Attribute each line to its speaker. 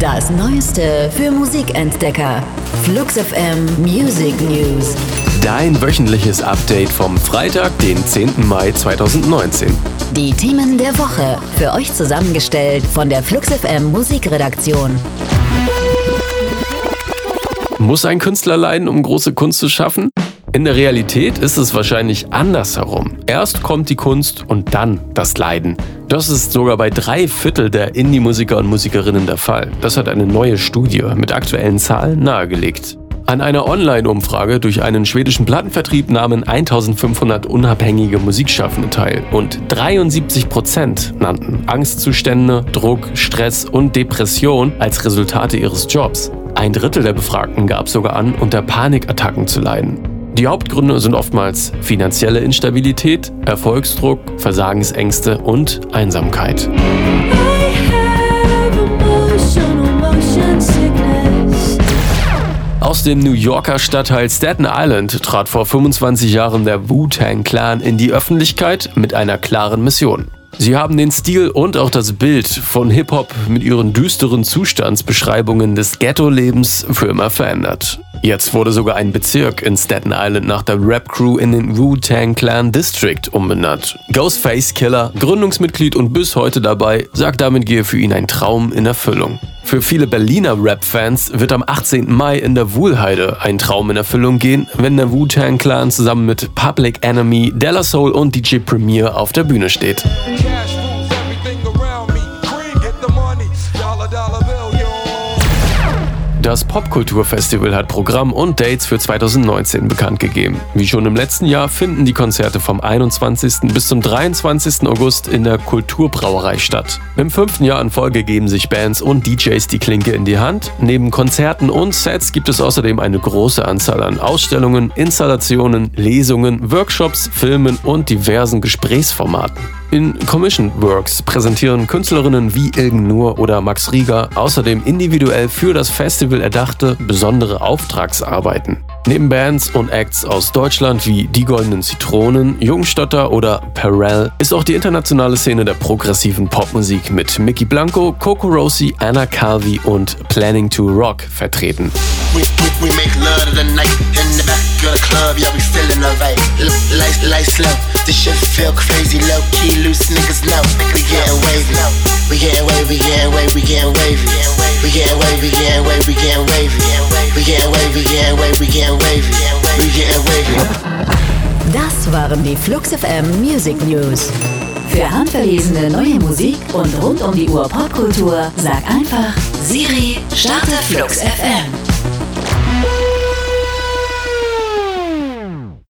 Speaker 1: Das Neueste für Musikentdecker. Flux FM Music News.
Speaker 2: Dein wöchentliches Update vom Freitag, den 10. Mai 2019.
Speaker 1: Die Themen der Woche. Für euch zusammengestellt von der Flux FM Musikredaktion.
Speaker 2: Muss ein Künstler leiden, um große Kunst zu schaffen? In der Realität ist es wahrscheinlich andersherum. Erst kommt die Kunst und dann das Leiden. Das ist sogar bei drei Viertel der Indie-Musiker und Musikerinnen der Fall. Das hat eine neue Studie mit aktuellen Zahlen nahegelegt. An einer Online-Umfrage durch einen schwedischen Plattenvertrieb nahmen 1500 unabhängige Musikschaffende teil und 73 Prozent nannten Angstzustände, Druck, Stress und Depression als Resultate ihres Jobs. Ein Drittel der Befragten gab sogar an, unter Panikattacken zu leiden. Die Hauptgründe sind oftmals finanzielle Instabilität, Erfolgsdruck, Versagensängste und Einsamkeit. Aus dem New Yorker Stadtteil Staten Island trat vor 25 Jahren der Wu-Tang Clan in die Öffentlichkeit mit einer klaren Mission. Sie haben den Stil und auch das Bild von Hip-Hop mit ihren düsteren Zustandsbeschreibungen des Ghetto-Lebens für immer verändert. Jetzt wurde sogar ein Bezirk in Staten Island nach der Rap-Crew in den Wu-Tang Clan District umbenannt. Ghostface Killer, Gründungsmitglied und bis heute dabei, sagt damit gehe für ihn ein Traum in Erfüllung. Für viele Berliner Rap-Fans wird am 18. Mai in der Wuhlheide ein Traum in Erfüllung gehen, wenn der Wu-Tang Clan zusammen mit Public Enemy, Della Soul und DJ Premier auf der Bühne steht. Das Popkulturfestival hat Programm und Dates für 2019 bekannt gegeben. Wie schon im letzten Jahr finden die Konzerte vom 21. bis zum 23. August in der Kulturbrauerei statt. Im fünften Jahr in Folge geben sich Bands und DJs die Klinke in die Hand. Neben Konzerten und Sets gibt es außerdem eine große Anzahl an Ausstellungen, Installationen, Lesungen, Workshops, Filmen und diversen Gesprächsformaten. In Commission Works präsentieren Künstlerinnen wie Ilgen Nur oder Max Rieger außerdem individuell für das Festival erdachte besondere Auftragsarbeiten. Neben Bands und Acts aus Deutschland wie Die Goldenen Zitronen, Jungstotter oder Perel ist auch die internationale Szene der progressiven Popmusik mit Mickey Blanco, Coco Rossi, Anna Calvi und Planning to Rock vertreten. We, we, we loose niggas know. We getting wavy. We getting wavy, getting wavy, we getting wavy. We getting wavy, getting wavy, we getting wavy. We getting wavy, getting wavy, we getting wavy. We getting wavy.
Speaker 1: Das waren die Flux FM Music News. Für handverlesene neue Musik und rund um die Uhr Popkultur sag einfach Siri, starte Flux FM.